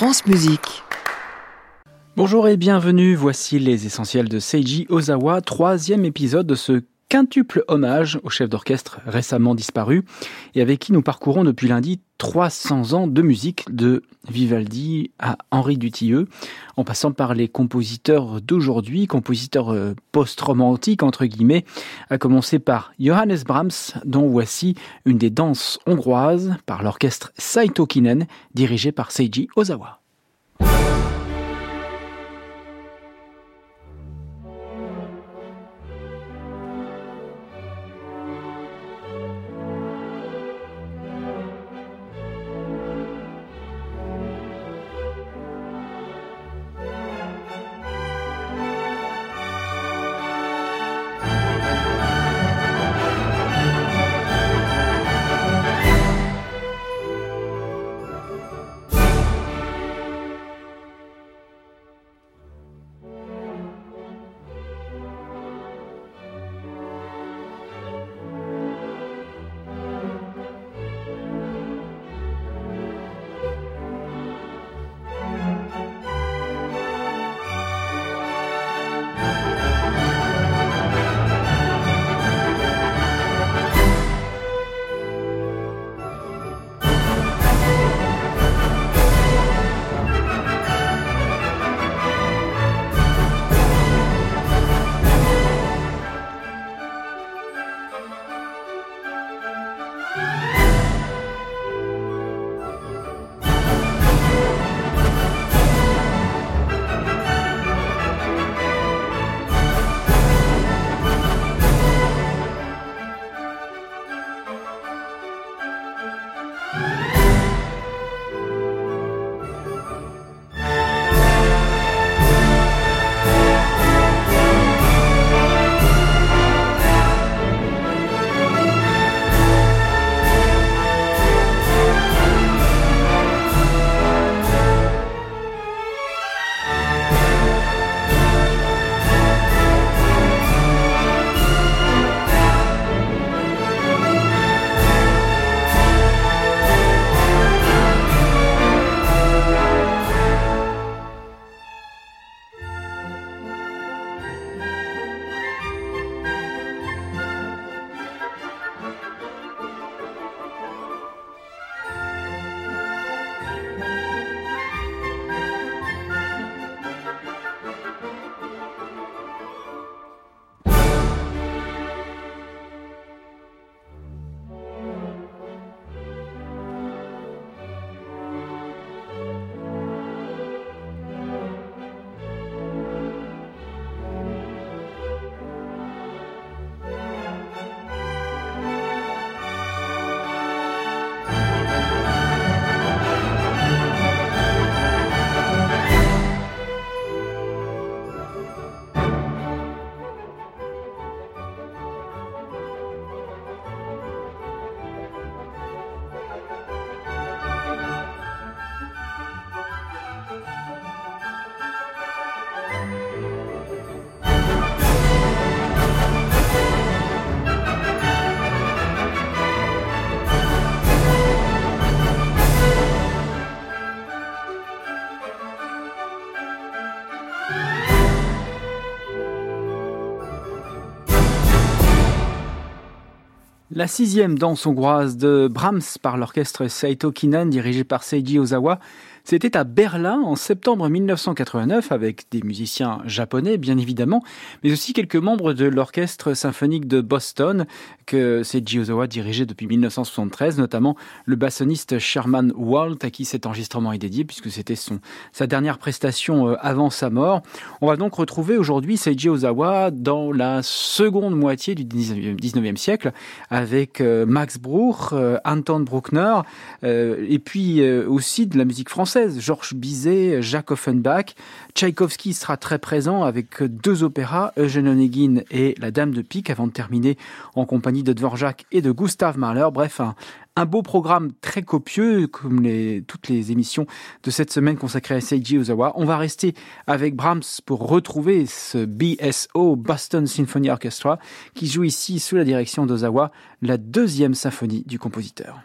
France. Bonjour et bienvenue, voici les essentiels de Seiji Ozawa, troisième épisode de ce quintuple hommage au chef d'orchestre récemment disparu et avec qui nous parcourons depuis lundi 300 ans de musique de Vivaldi à Henri Dutilleux, en passant par les compositeurs d'aujourd'hui, compositeurs euh, post-romantiques entre guillemets, à commencer par Johannes Brahms, dont voici une des danses hongroises par l'orchestre Saito Kinen, dirigé par Seiji Ozawa. La sixième danse hongroise de Brahms par l'orchestre Saito Kinan dirigé par Seiji Ozawa c'était à Berlin en septembre 1989 avec des musiciens japonais bien évidemment, mais aussi quelques membres de l'orchestre symphonique de Boston que Seiji Ozawa dirigeait depuis 1973, notamment le bassoniste Sherman Walt à qui cet enregistrement est dédié puisque c'était son sa dernière prestation euh, avant sa mort. On va donc retrouver aujourd'hui Seiji Ozawa dans la seconde moitié du 19e siècle avec euh, Max Bruch, euh, Anton Bruckner et puis aussi de la musique française Georges Bizet, Jacques Offenbach. Tchaïkovski sera très présent avec deux opéras, Eugène Onegin et La Dame de Pique, avant de terminer en compagnie de Dvorak et de Gustave Mahler. Bref, un, beau programme très copieux, comme toutes les émissions de cette semaine consacrées à Seiji Ozawa. On va rester avec Brahms pour retrouver ce BSO, Boston Symphony Orchestra, qui joue ici sous la direction d'Ozawa la deuxième symphonie du compositeur.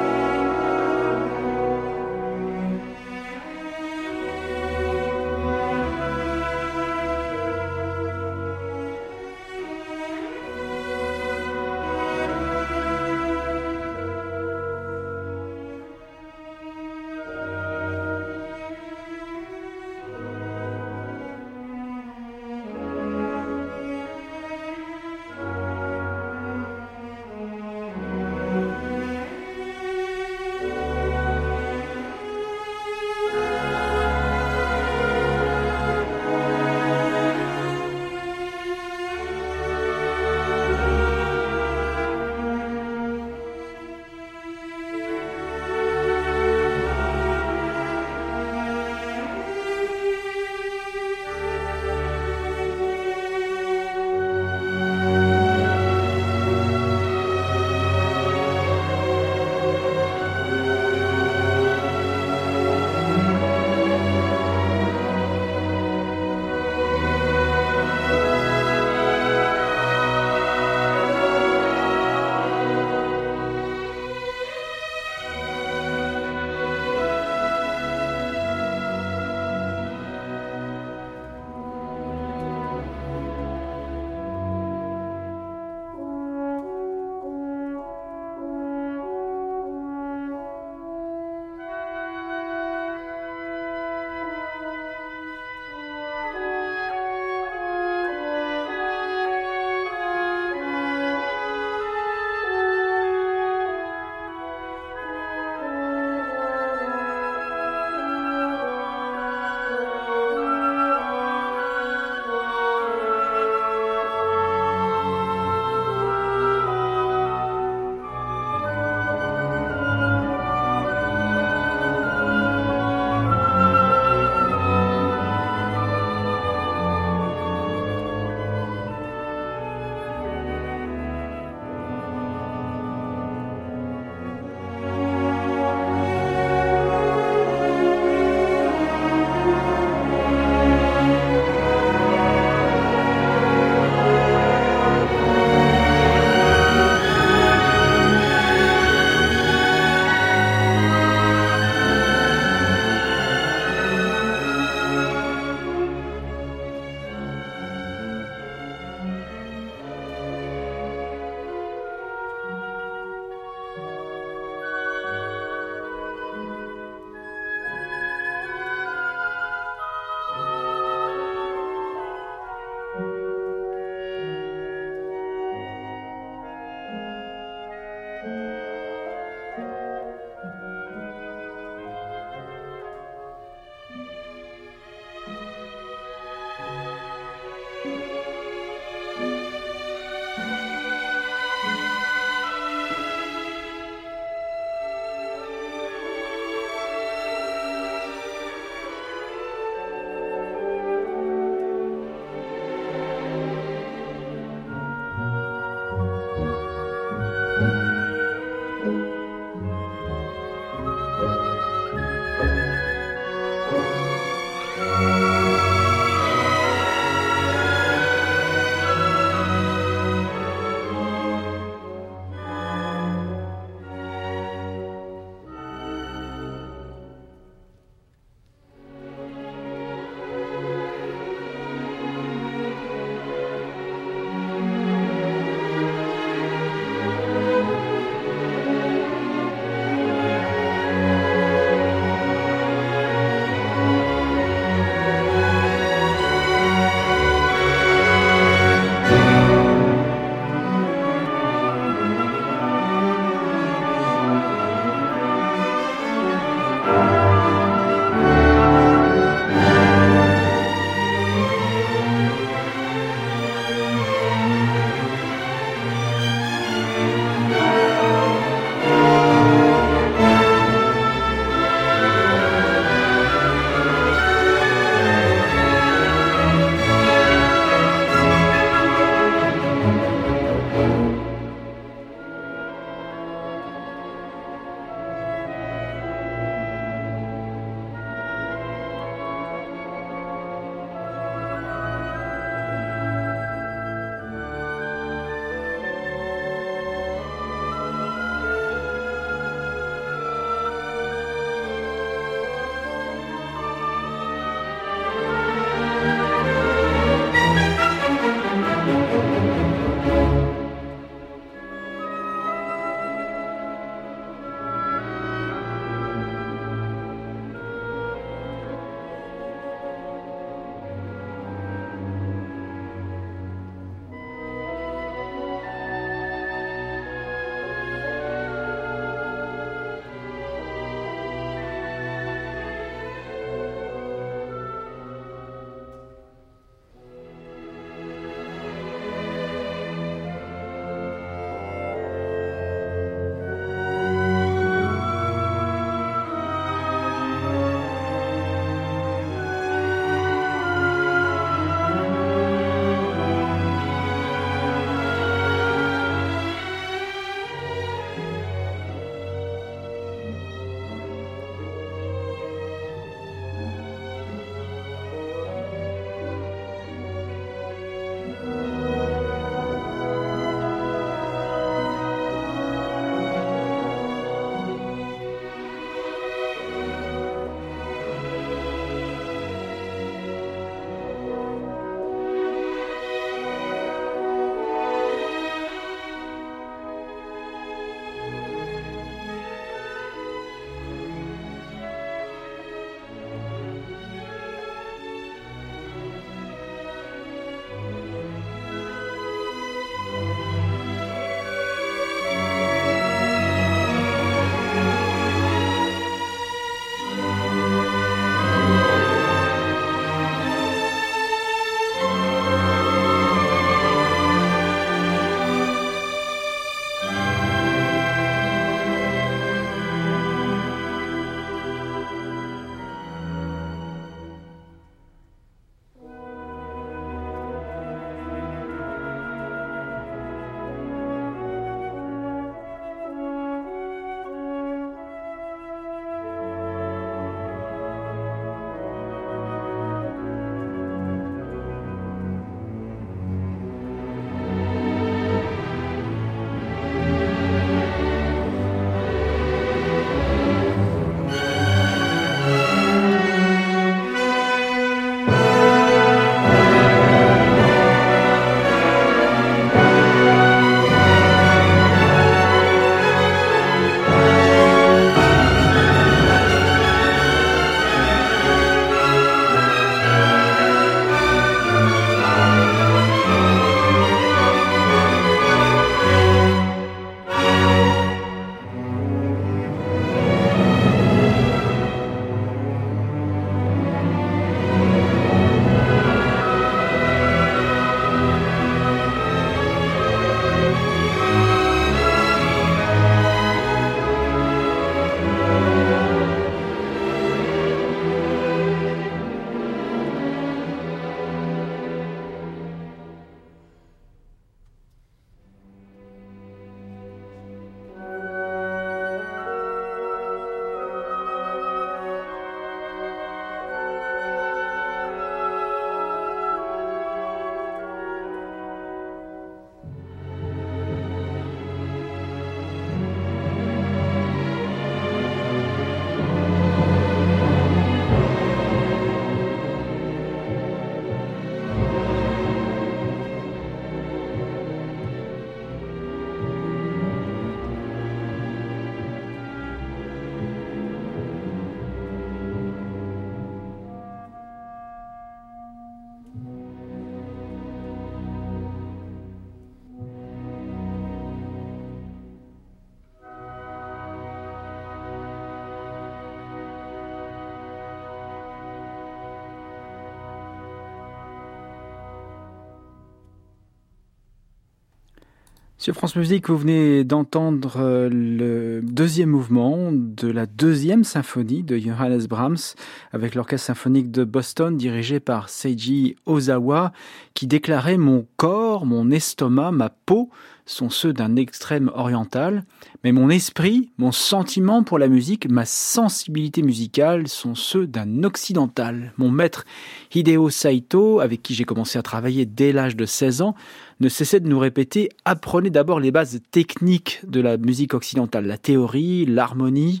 Sur France Musique, vous venez d'entendre euh, le deuxième mouvement de la deuxième symphonie de Johannes Brahms avec l'orchestre symphonique de Boston dirigé par Seiji Ozawa qui déclarait mon corps, mon estomac, ma peau sont ceux d'un extrême oriental, mais mon esprit, mon sentiment pour la musique, ma sensibilité musicale sont ceux d'un occidental. Mon maître Hideo Saito, avec qui j'ai commencé à travailler dès l'âge de 16 ans, ne cessait de nous répéter apprenez d'abord les bases techniques de la musique occidentale, la théorie, l'harmonie.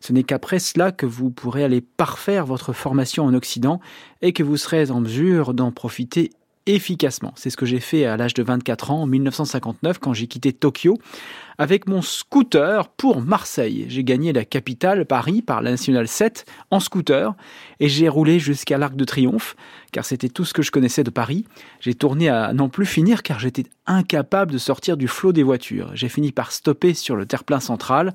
Ce n'est qu'après cela que vous pourrez aller parfaire votre formation en Occident et que vous serez en mesure d'en profiter efficacement. C'est ce que j'ai fait à l'âge de 24 ans en 1959 quand j'ai quitté Tokyo avec mon scooter pour Marseille. J'ai gagné la capitale, Paris, par la Nationale 7 en scooter et j'ai roulé jusqu'à l'Arc de Triomphe car c'était tout ce que je connaissais de Paris. J'ai tourné à n'en plus finir car j'étais incapable de sortir du flot des voitures. J'ai fini par stopper sur le terre-plein central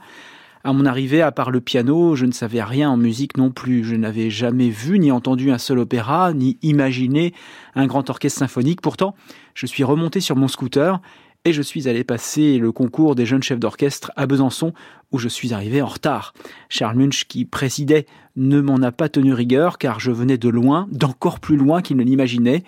à mon arrivée, à part le piano, je ne savais rien en musique non plus. Je n'avais jamais vu ni entendu un seul opéra, ni imaginé un grand orchestre symphonique. Pourtant, je suis remonté sur mon scooter et je suis allé passer le concours des jeunes chefs d'orchestre à Besançon, où je suis arrivé en retard. Charles Munch, qui présidait, ne m'en a pas tenu rigueur, car je venais de loin, d'encore plus loin qu'il ne l'imaginait,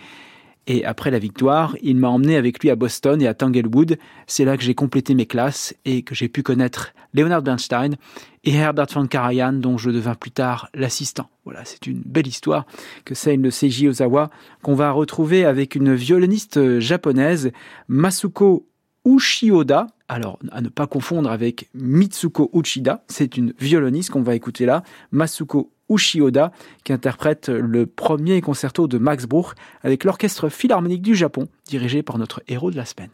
et après la victoire, il m'a emmené avec lui à Boston et à Tanglewood. C'est là que j'ai complété mes classes et que j'ai pu connaître Leonard Bernstein et Herbert von Karajan, dont je devins plus tard l'assistant. Voilà, c'est une belle histoire que celle de Seiji Ozawa, qu'on va retrouver avec une violoniste japonaise, Masuko Ushioda. Alors, à ne pas confondre avec Mitsuko Uchida, c'est une violoniste qu'on va écouter là, Masuko Ushioda, qui interprète le premier concerto de Max Bruch avec l'Orchestre Philharmonique du Japon, dirigé par notre héros de la semaine.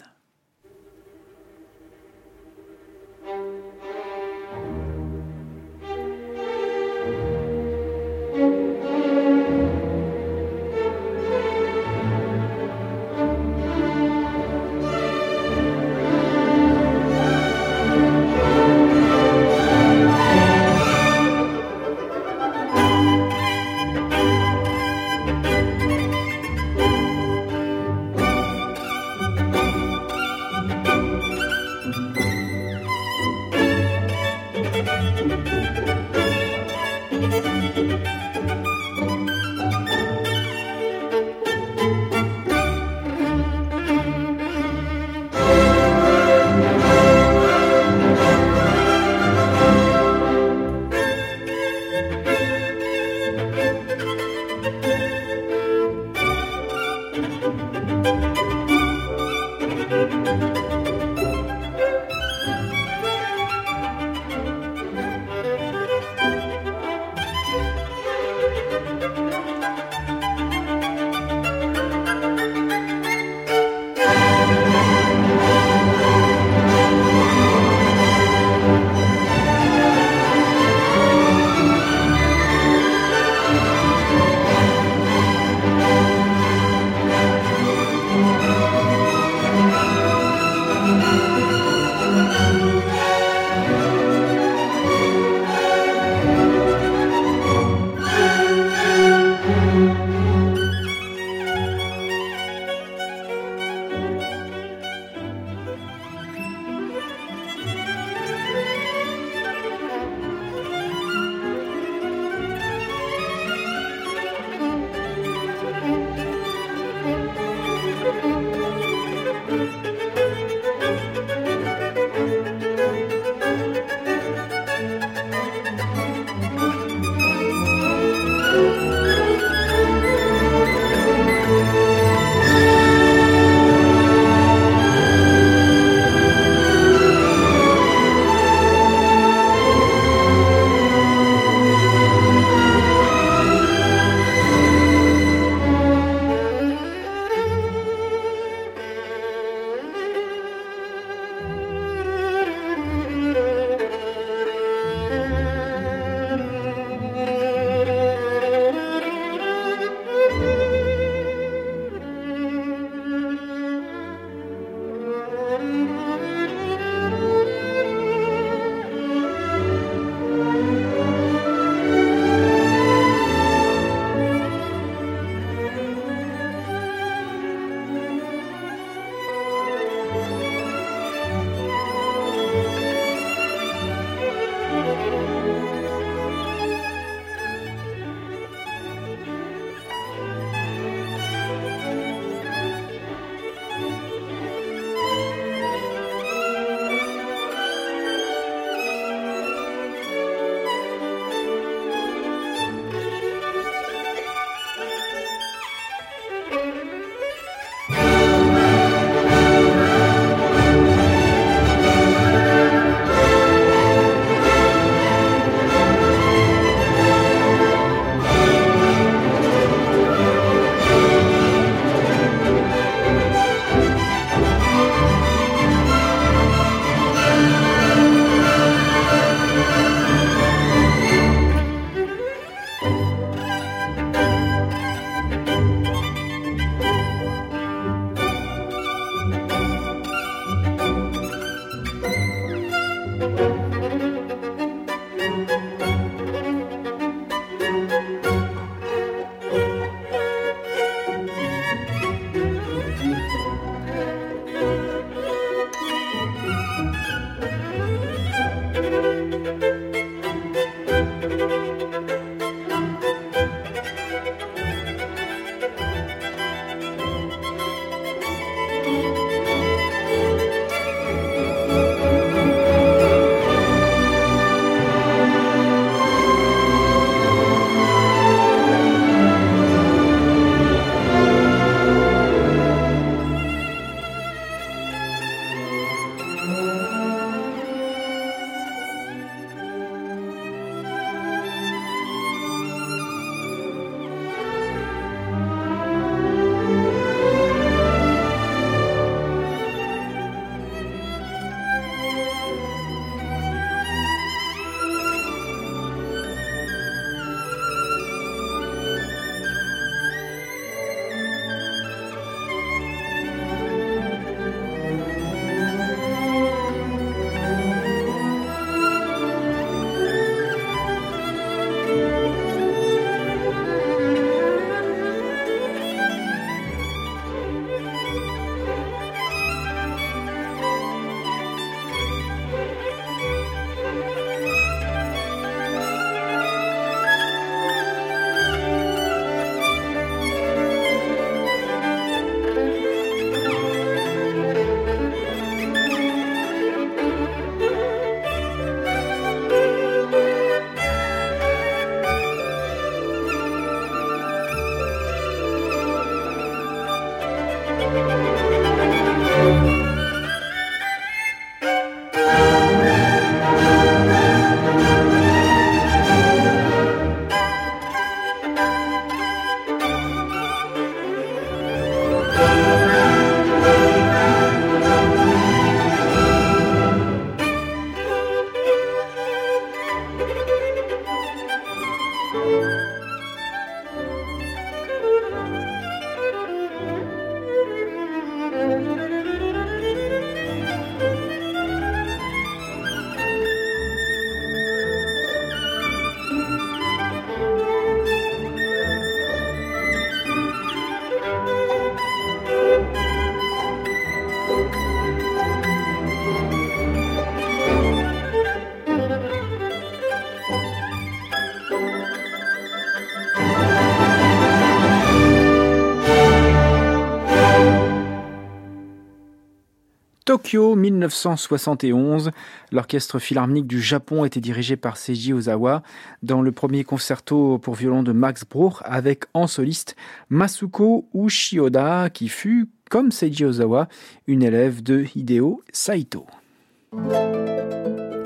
Tokyo 1971, l'orchestre philharmonique du Japon était dirigé par Seiji Ozawa dans le premier concerto pour violon de Max Bruch avec en soliste Masuko Ushioda qui fut, comme Seiji Ozawa, une élève de Hideo Saito.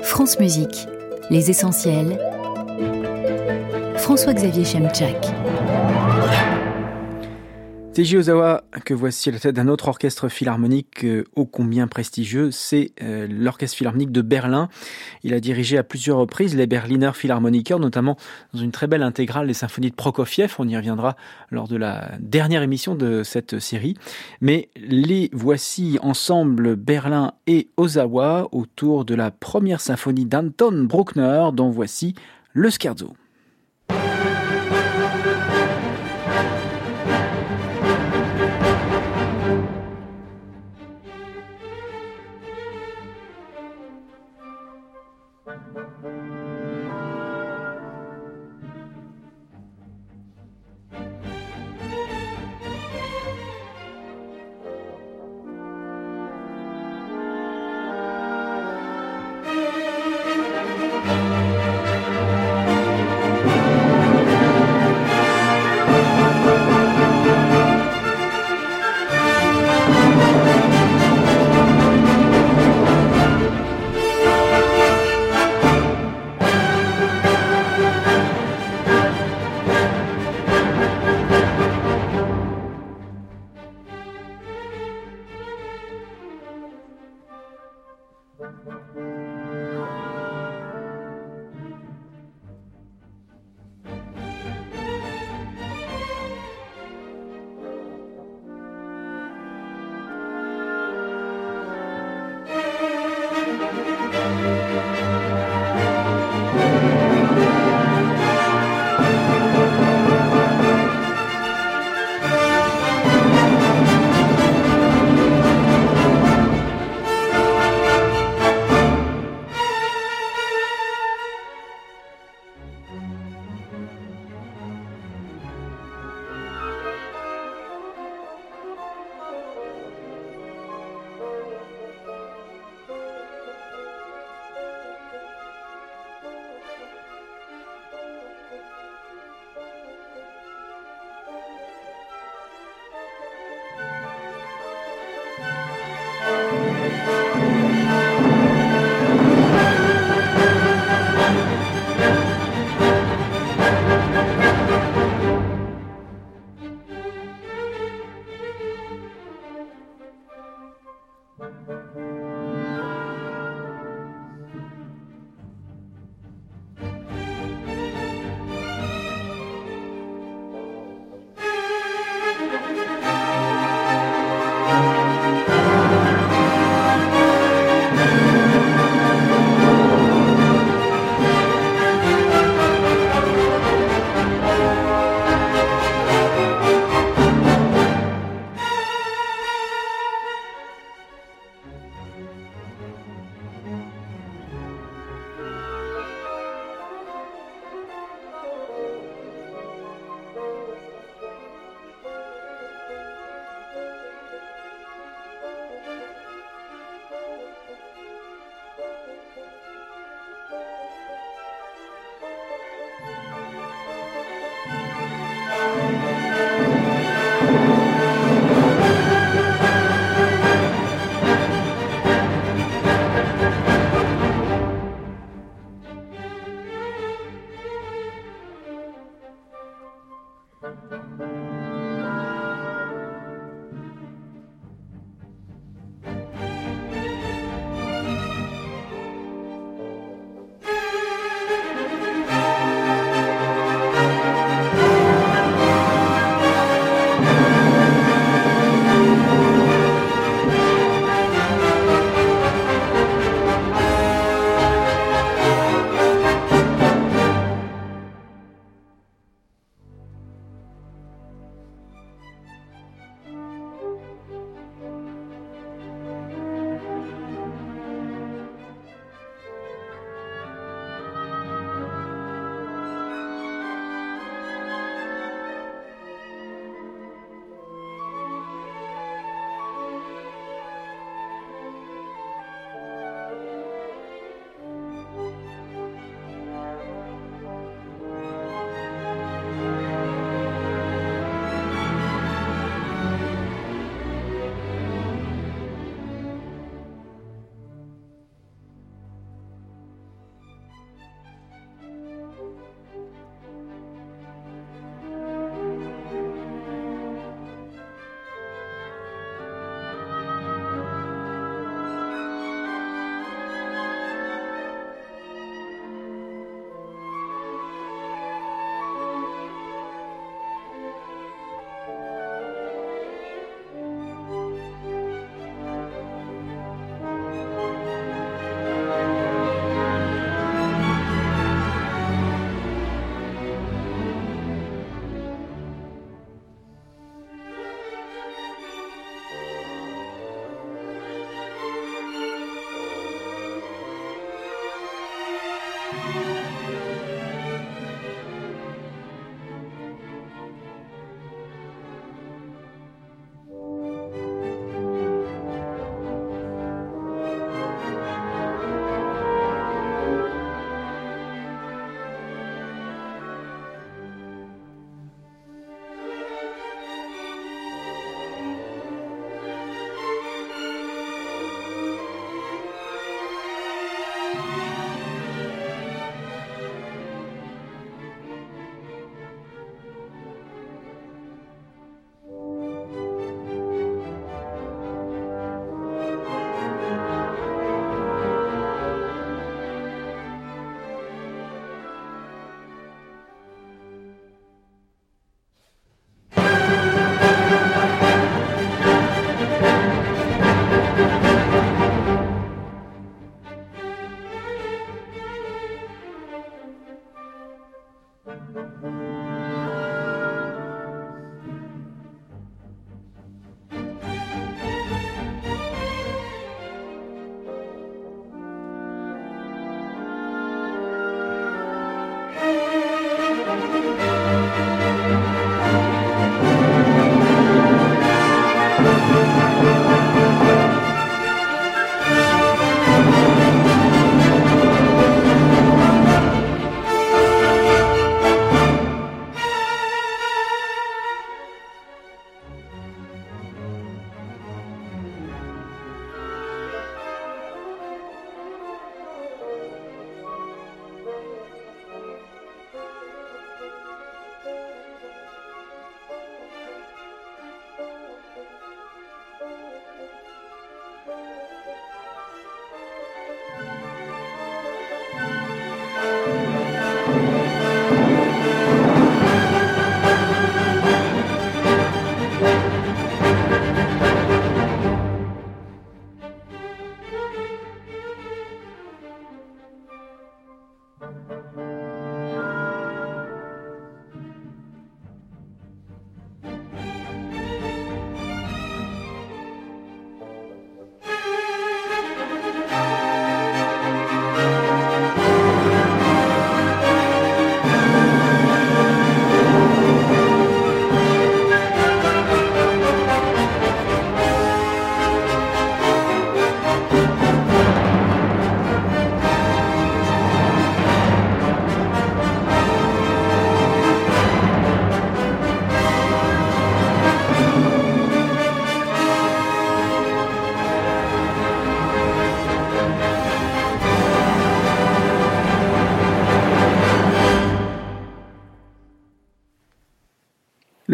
France Musique, les essentiels. François-Xavier Chemchak. Seiji Ozawa, que voici à la tête d'un autre orchestre philharmonique euh, ô combien prestigieux, c'est euh, l'Orchestre philharmonique de Berlin. Il a dirigé à plusieurs reprises les Berliner Philharmoniker, notamment dans une très belle intégrale des symphonies de Prokofiev. On y reviendra lors de la dernière émission de cette série. Mais les voici ensemble, Berlin et Ozawa, autour de la première symphonie d'Anton Bruckner, dont voici le scherzo.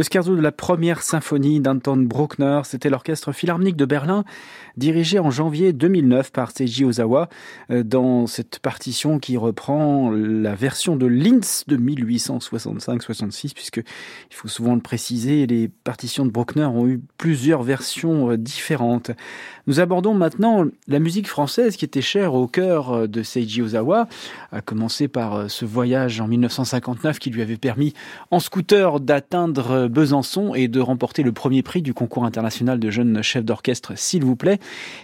Le de la première symphonie d'Anton Bruckner, c'était l'orchestre philharmonique de Berlin, dirigé en janvier 2009 par Seiji Ozawa, euh, dans cette partition qui reprend la version de Linz de 1865-66, puisque il faut souvent le préciser, les partitions de Bruckner ont eu plusieurs versions euh, différentes. Nous abordons maintenant la musique française qui était chère au cœur euh, de Seiji Ozawa, à commencer par ce voyage en 1959 qui lui avait permis en scooter d'atteindre Besançon et de remporter le premier prix du concours international de jeunes chefs d'orchestre, s'il vous plaît.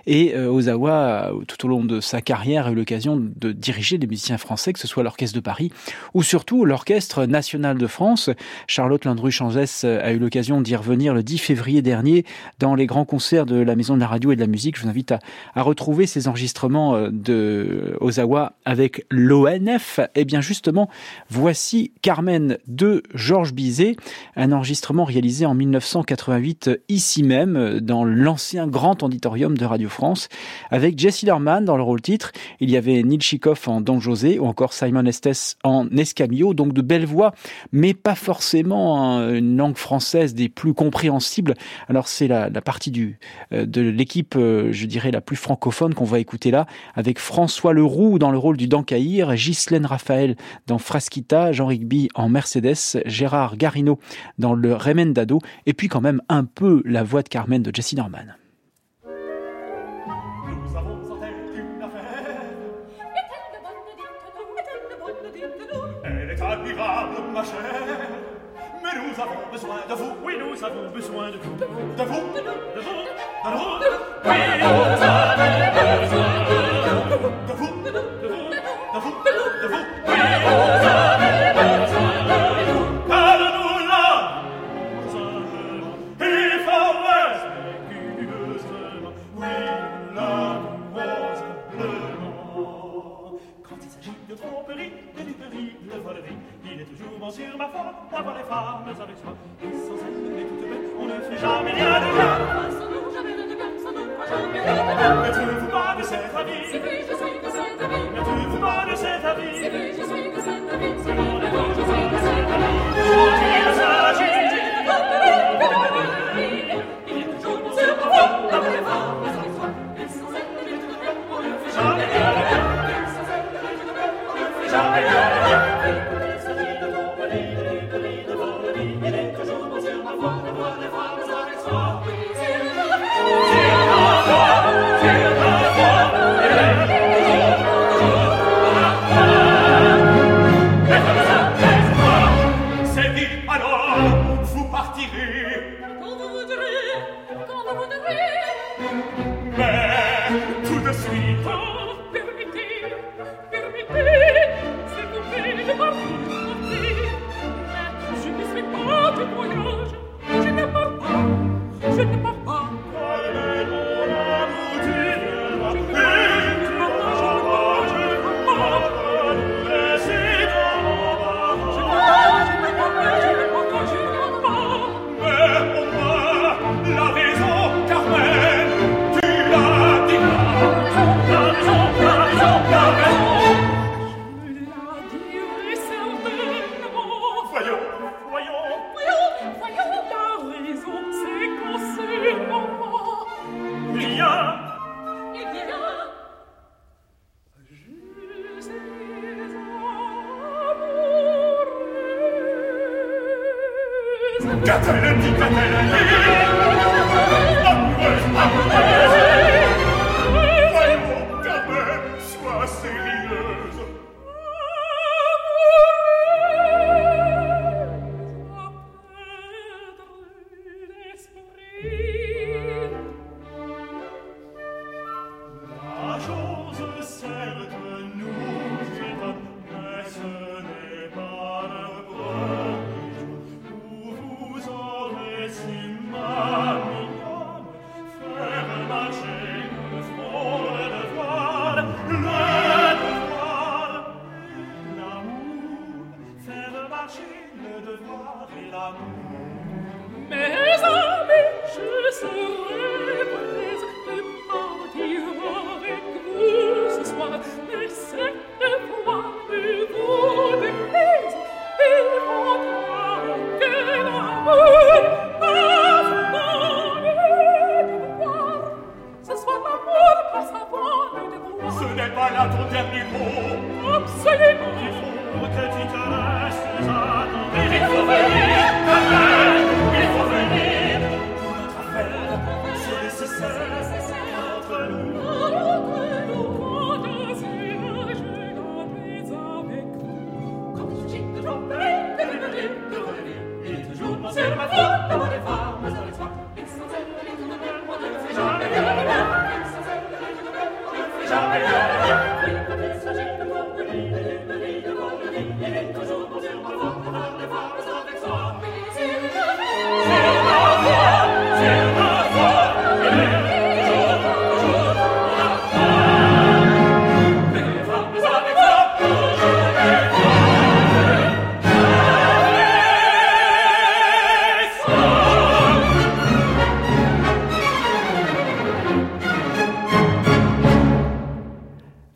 Et euh, Ozawa, tout au long de sa carrière, a eu l'occasion de diriger des musiciens français, que ce soit l'Orchestre de Paris ou surtout l'Orchestre national de France. Charlotte Landru-Chanzès a eu l'occasion d'y revenir le 10 février dernier dans les grands concerts de la Maison de la Radio et de la Musique. Je vous invite à, retrouver ces enregistrements euh, de avec l'ONF. Et eh bien justement, voici Carmen de Georges Bizet, un enregistrement réalisé en 1988 ici même, dans l'ancien grand auditorium de Radio France, avec Jesse Lerman dans le rôle titre. Il y avait Neil en Don José ou encore Simon Estes en Escamillo, donc de belles voix, mais pas forcément une langue française des plus compréhensibles. Alors c'est la, partie du, euh, de l'équipe, euh, je dirais, la plus francophone qu'on va écouter là, avec François Leroux dans le rôle du Dankaïr, Ghislaine Raphaël dans Frasquita, Jean Rigby en Mercedes, Gérard Garino dans le Remendado, et puis quand même un peu la voix de Carmen de Jesse Norman. Mais nous avons besoin de vous. Oui, nous avons besoin de vous. De vous. De vous. De vous. De vous. Oui, nous avons besoin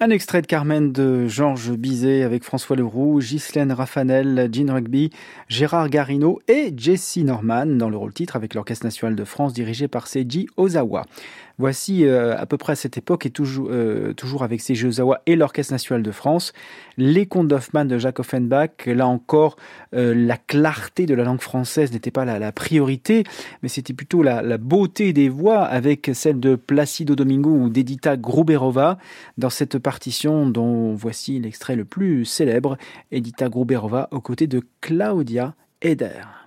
Un extrait de Carmen de Georges Bizet avec François Leroux, Ghislaine Raffanel, Jean Rugby, Gérard Garino et Jesse Norman dans le rôle titre avec l'Orchestre national de France dirigé par Seiji Ozawa. Voici euh, à peu près à cette époque et toujours, euh, toujours avec Seiji Ozawa et l'Orchestre national de France, les contes d'Hoffmann de Jacques Offenbach. Là encore, euh, la clarté de la langue française n'était pas la, priorité, mais c'était plutôt la, la, beauté des voix avec celle de Placido Domingo ou d'Edita Gruberova dans cette partition dont voici l'extrait le plus célèbre, Edita Gruberova aux côtés de Claudia Eder.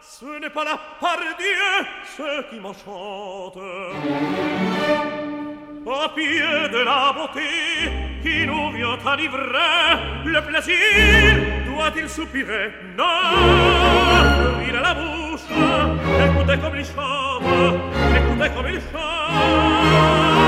Ce n'est pas la part Dieu ce qui m'enchante. Au pied de la beauté qui nous vient à livrer, le plaisir doit-il soupirer? Non, il a la bouche, écoutez comme il chante, écoutez comme il chante.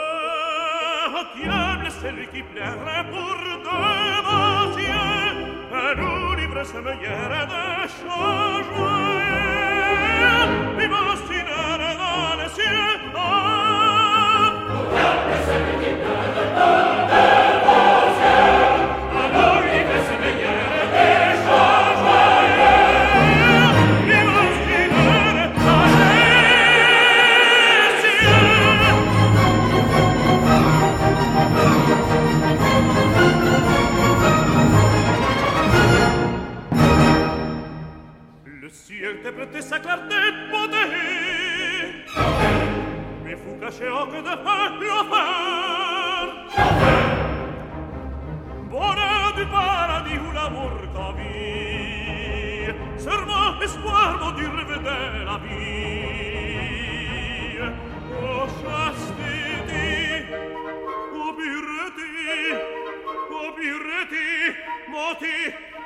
diable celui qui plairait pour de vos yeux à nous livrer sa meilleure de changement et m'ostiner dans les cieux te sa clarté poté Mais fou caché au que de faire le Bonheur du paradis où l'amour t'a vie Serment espoir mon Dieu, rêve de la vie Oh chastité, Oh pureté, Oh pureté, Moti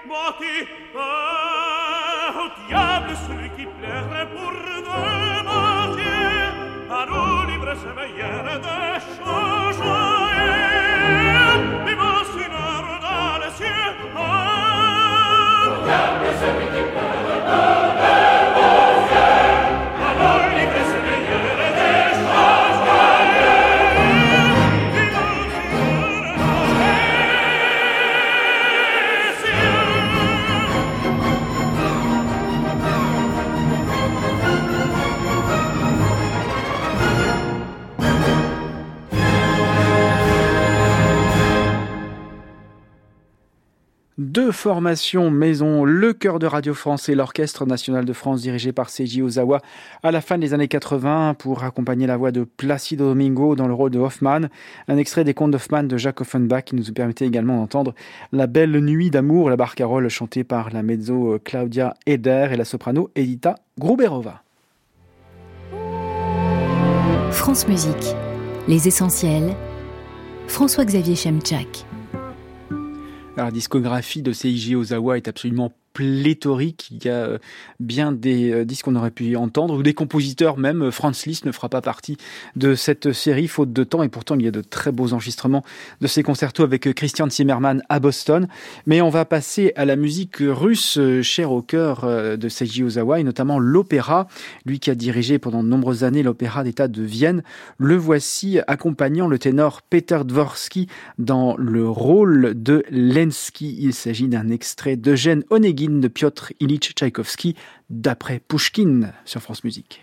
Moti Ah. Diable, celui qui plairait pour de mentir, à nous livrer ses meilleures de changer, et m'ensineur dans les cieux, ah, diable, celui qui plairait pour Deux formations maison, le chœur de Radio France et l'Orchestre national de France dirigé par Seiji Ozawa à la fin des années 80 pour accompagner la voix de Placido Domingo dans le rôle de Hoffmann. Un extrait des contes d'Hoffmann de Jacques Offenbach qui nous permettait également d'entendre La belle nuit d'amour, la barcarolle chantée par la mezzo Claudia Eder et la soprano Edita Gruberova. France Musique, les essentiels. François-Xavier Chemchak. La discographie de Seiji Ozawa est absolument pléthorique. Il y a euh, bien des euh, disques qu'on aurait pu entendre, ou des compositeurs même. Franz Liszt ne fera pas partie de cette série, faute de temps, et pourtant il y a de très beaux enregistrements de ces concertos avec Christian Zimmermann à Boston. Mais on va passer à la musique russe, euh, chère au cœur de Seiji Ozawa, et notamment l'opéra. Lui qui a dirigé pendant de nombreuses années l'opéra d'État de Vienne, le voici accompagnant le ténor Peter Dvorsky dans le rôle de Lenski. Il s'agit d'un extrait d'Eugène Onegin de Piotr Ilitch Tchaïkovski d'après Pouchkine sur France Musique.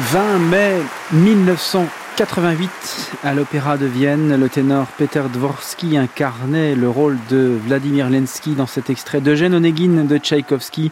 20 mai 1900 88, à l'Opéra de Vienne, le ténor Peter Dvorsky incarnait le rôle de Vladimir Lensky dans cet extrait d'Eugène Onegin de Tchaïkovski.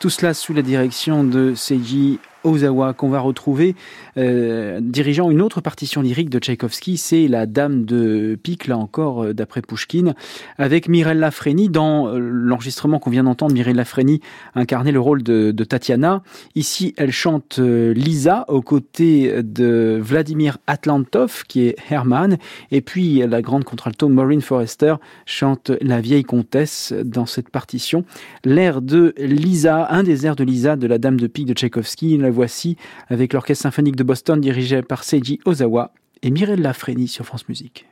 Tout cela sous la direction de Seiji Ozawa qu'on va retrouver euh, dirigeant une autre partition lyrique de Tchaïkovski, c'est La Dame de Pique, là encore euh, d'après Pushkin, avec Mirella Freni. Dans euh, l'enregistrement qu'on vient d'entendre, Mirella Freni incarnait le rôle de, de, Tatiana. Ici, elle chante Lisa aux côtés de Vladimir Atlantov, qui est Herman, et puis la grande contralto Maureen Forrester chante La vieille comtesse dans cette partition. L'air de Lisa, un des airs de Lisa de La Dame de Pique de Tchaïkovski, voici avec l'Orchestre symphonique de Boston dirigé par Seiji Ozawa et Mirella Freni sur France Musique.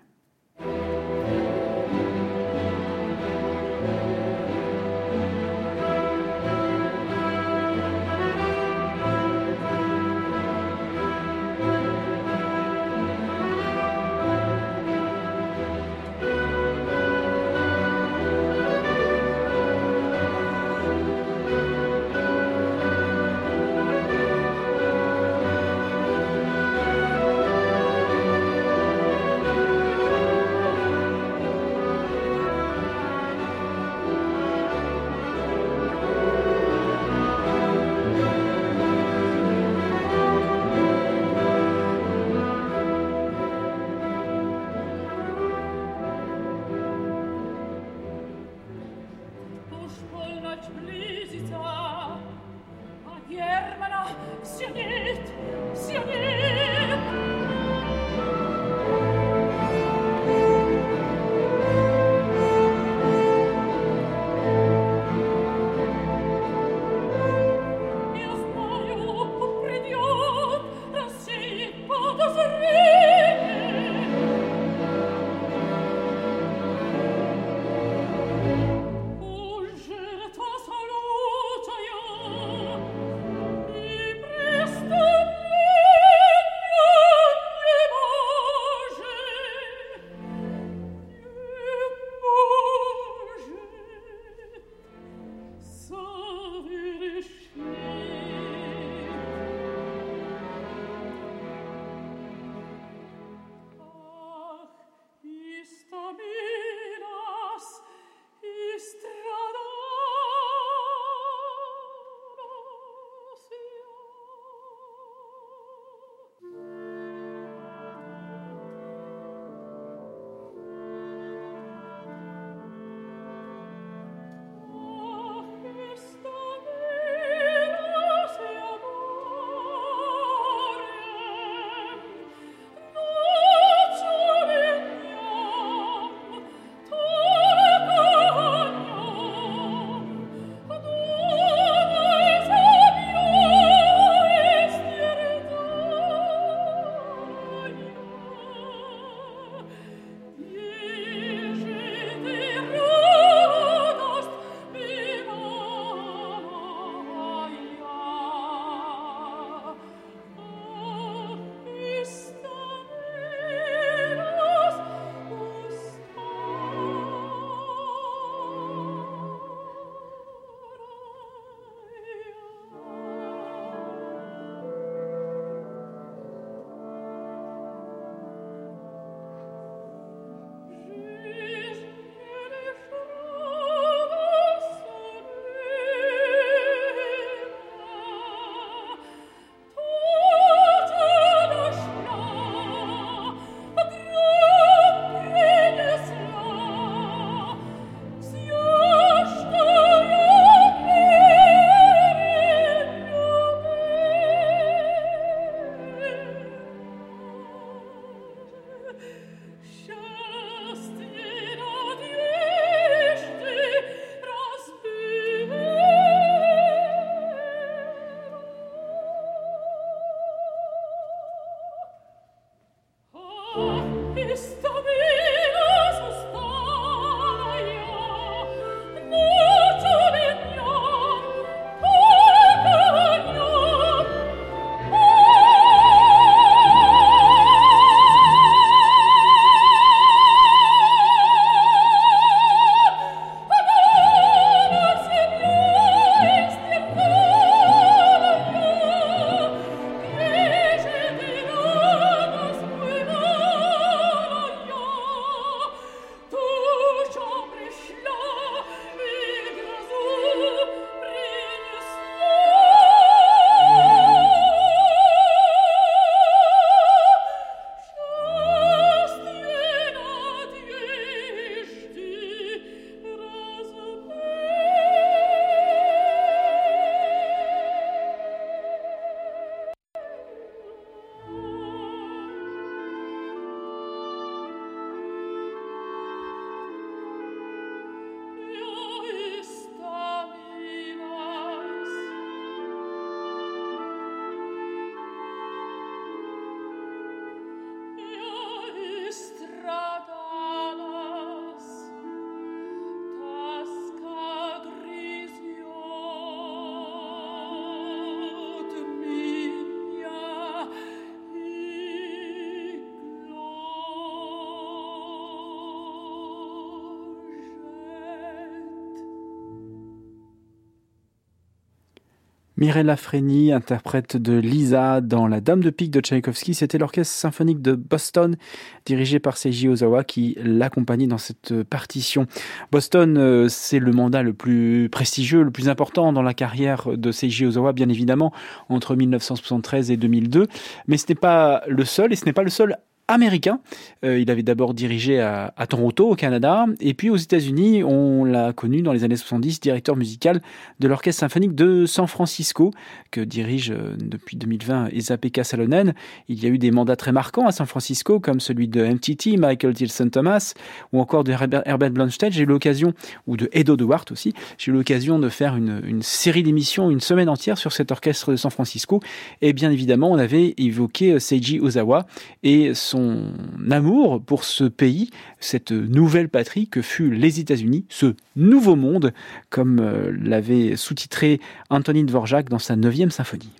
Mirella Freni, interprète de Lisa dans La Dame de pique de Tchaïkovski. C'était l'orchestre symphonique de Boston, dirigé par Seiji Ozawa, qui l'accompagnait dans cette partition. Boston, euh, c'est le mandat le plus prestigieux, le plus important dans la carrière de Seiji Ozawa, bien évidemment, entre 1973 et 2002. Mais ce n'est pas le seul, et ce n'est pas le seul américain. Euh, il avait d'abord dirigé à, Toronto, au Canada, et puis aux États-Unis, on l'a connu dans les années 70, directeur musical de l'Orchestre symphonique de San Francisco, que dirige euh, depuis 2020 Esa-Pekka Salonen. Il y a eu des mandats très marquants à San Francisco, comme celui de MTT, Michael Tilson Thomas, ou encore de Herbert Blomstedt. J'ai eu l'occasion, ou de Edo Duarte aussi, j'ai eu l'occasion de faire une, une série d'émissions, une semaine entière sur cet orchestre de San Francisco. Et bien évidemment, on avait évoqué euh, Seiji Ozawa et son son amour pour ce pays, cette nouvelle patrie que fut les États-Unis, ce nouveau monde, comme euh, l'avait sous-titré Antonin Dvorak dans sa neuvième symphonie.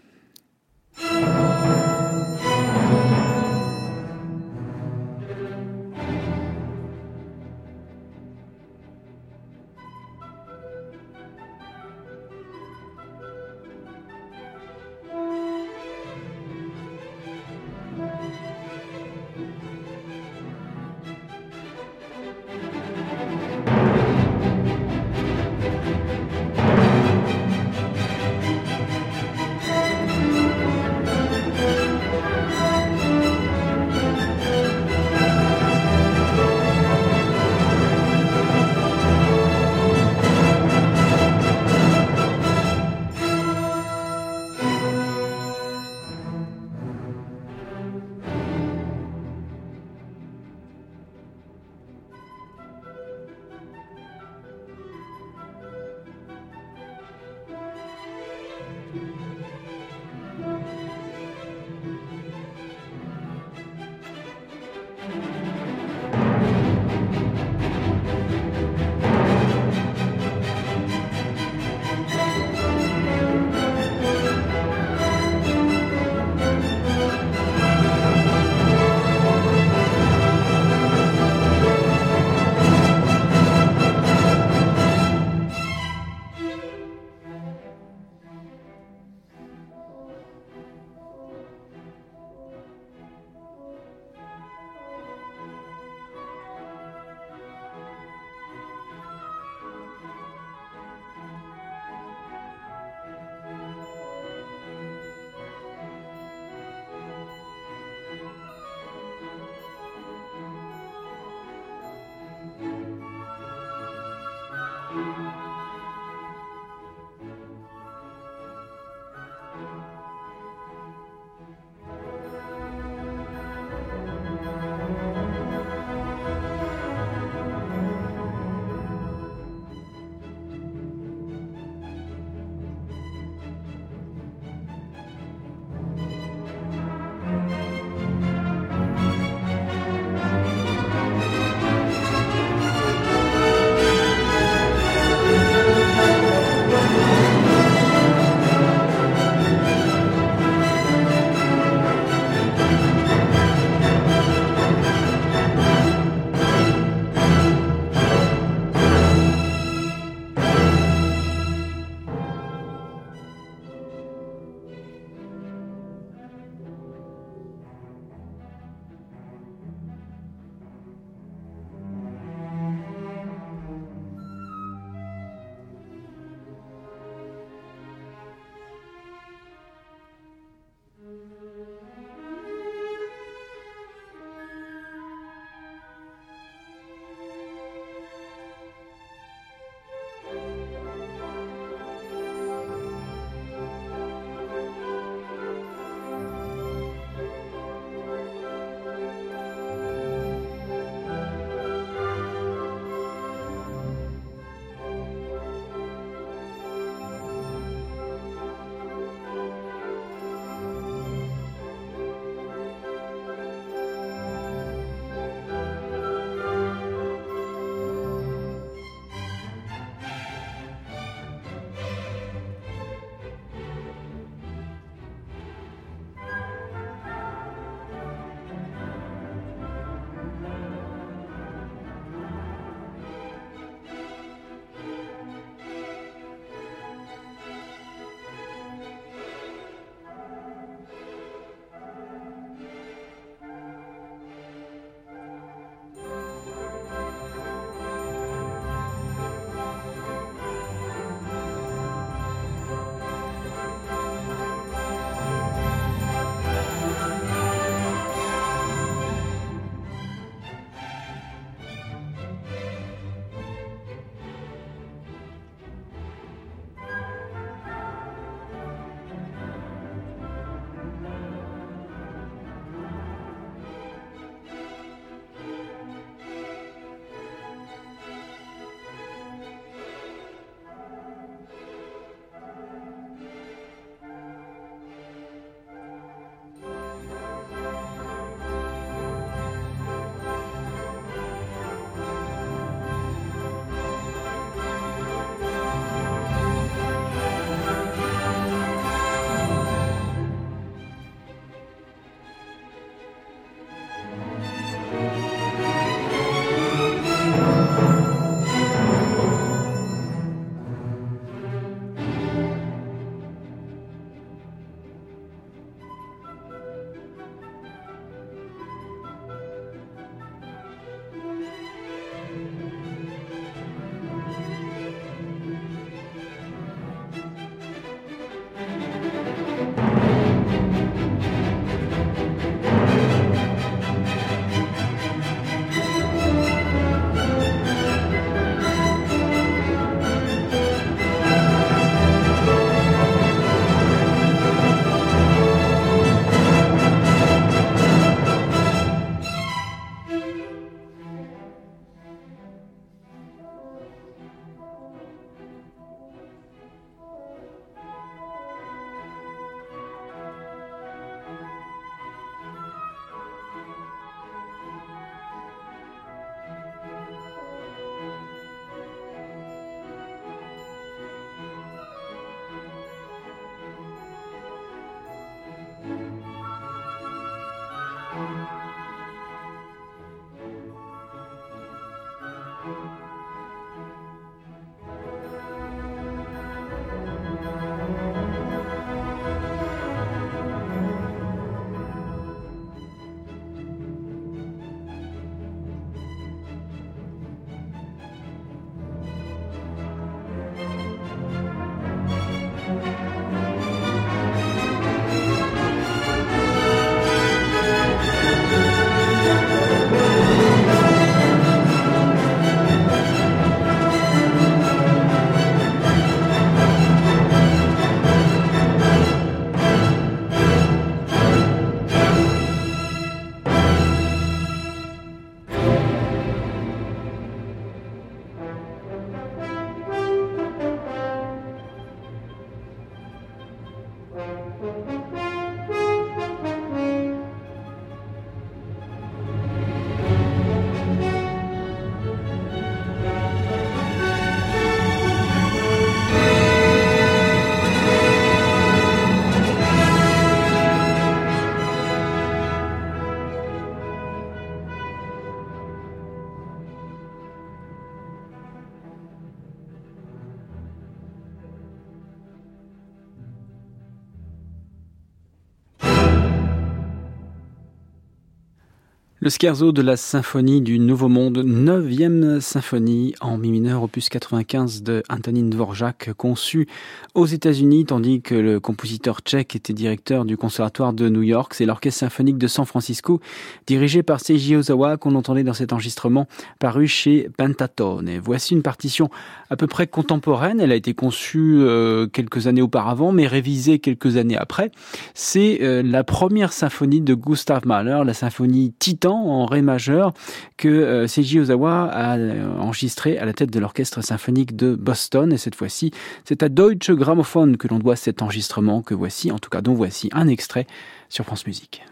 Le scherzo de la symphonie du Nouveau Monde, neuvième symphonie en mi mineur, opus 95 de Antonin Dvorak, conçu aux États-Unis, tandis que le compositeur tchèque était directeur du conservatoire de New York. C'est l'orchestre symphonique de San Francisco, dirigé par Seiji Ozawa, qu'on entendait dans cet enregistrement paru chez Pentatone. Voici une partition à peu près contemporaine. Elle a été conçue euh, quelques années auparavant, mais révisée quelques années après. C'est euh, la première symphonie de Gustav Mahler, la symphonie Titan en ré majeur que euh, Seiji Ozawa a euh, enregistré à la tête de l'orchestre symphonique de Boston. Et cette fois-ci, c'est à Deutsche Grammophon que l'on doit cet enregistrement que voici, en tout cas dont voici un extrait sur France Musique.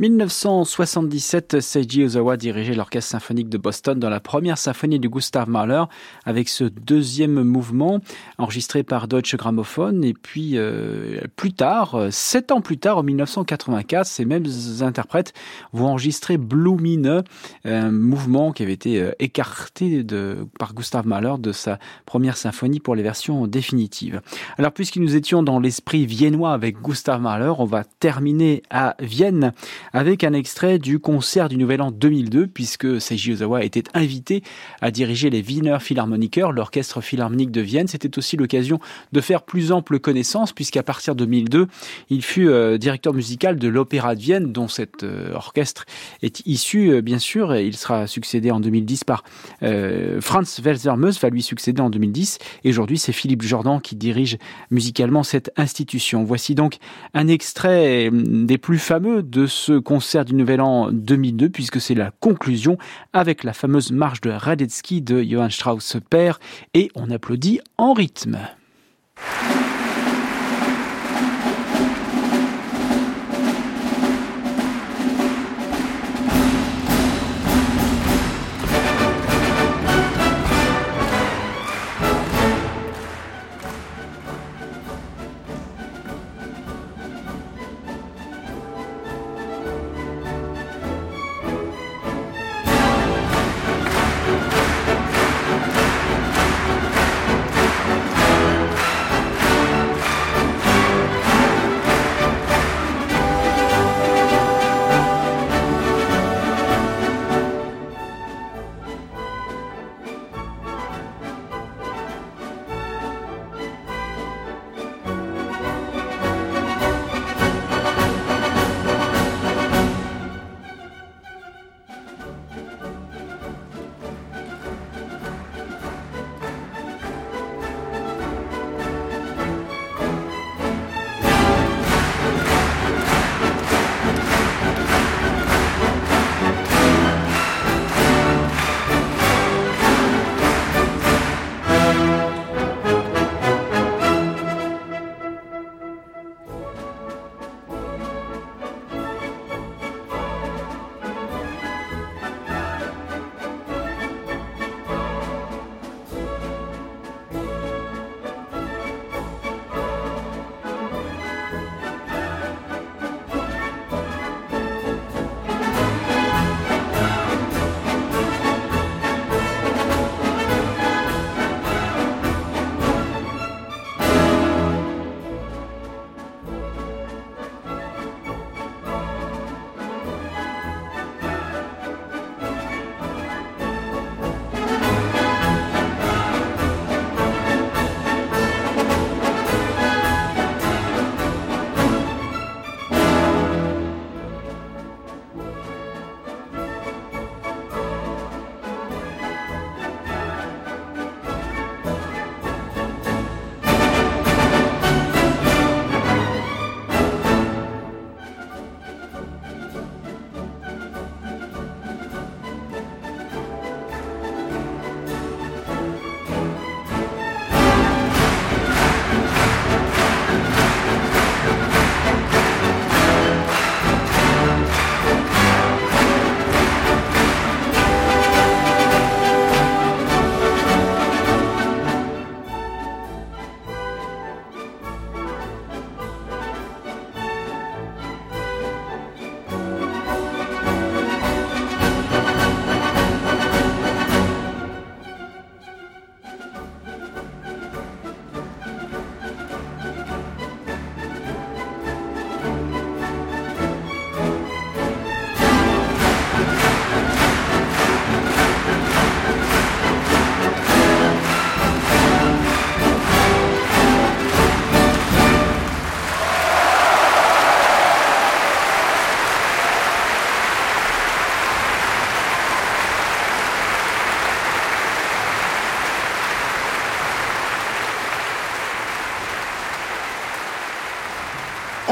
1977, Seiji Ozawa dirigeait l'orchestre symphonique de Boston dans la première symphonie de Gustav Mahler avec ce deuxième mouvement enregistré par Deutsche Grammophon et puis euh, plus tard, sept ans plus tard, en 1984, ces mêmes interprètes vont enregistrer Blue Mine, un mouvement qui avait été euh, écarté de, par Gustav Mahler de sa première symphonie pour les versions définitives. Alors puisque nous étions dans l'esprit viennois avec Gustav Mahler, on va terminer à Vienne avec un extrait du concert du Nouvel An 2002, puisque Seiji Ozawa était invité à diriger les Wiener Philharmoniker, l'orchestre philharmonique de Vienne. C'était aussi l'occasion de faire plus ample connaissance, puisqu'à partir de 2002, il fut euh, directeur musical de l'Opéra de Vienne, dont cet euh, orchestre est issu, euh, bien sûr, il sera succédé en 2010 par Franz Welser-Meus, va lui succéder en 2010, et aujourd'hui c'est Philippe Jordan qui dirige musicalement cette institution. Voici donc un extrait des plus fameux de ce concert du Nouvel An 2002, puisque c'est la conclusion avec la fameuse marche de Radetzky de Johann Strauss père, et on applaudit en rythme.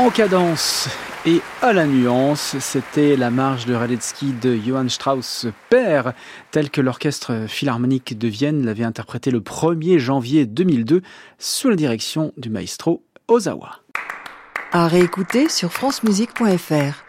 En cadence et à la nuance, c'était la marche de Radetzky de Johann Strauss père, tel que l'orchestre philharmonique de Vienne l'avait interprété le 1er janvier 2002 sous la direction du maestro Ozawa. À réécouter sur francemusique.fr.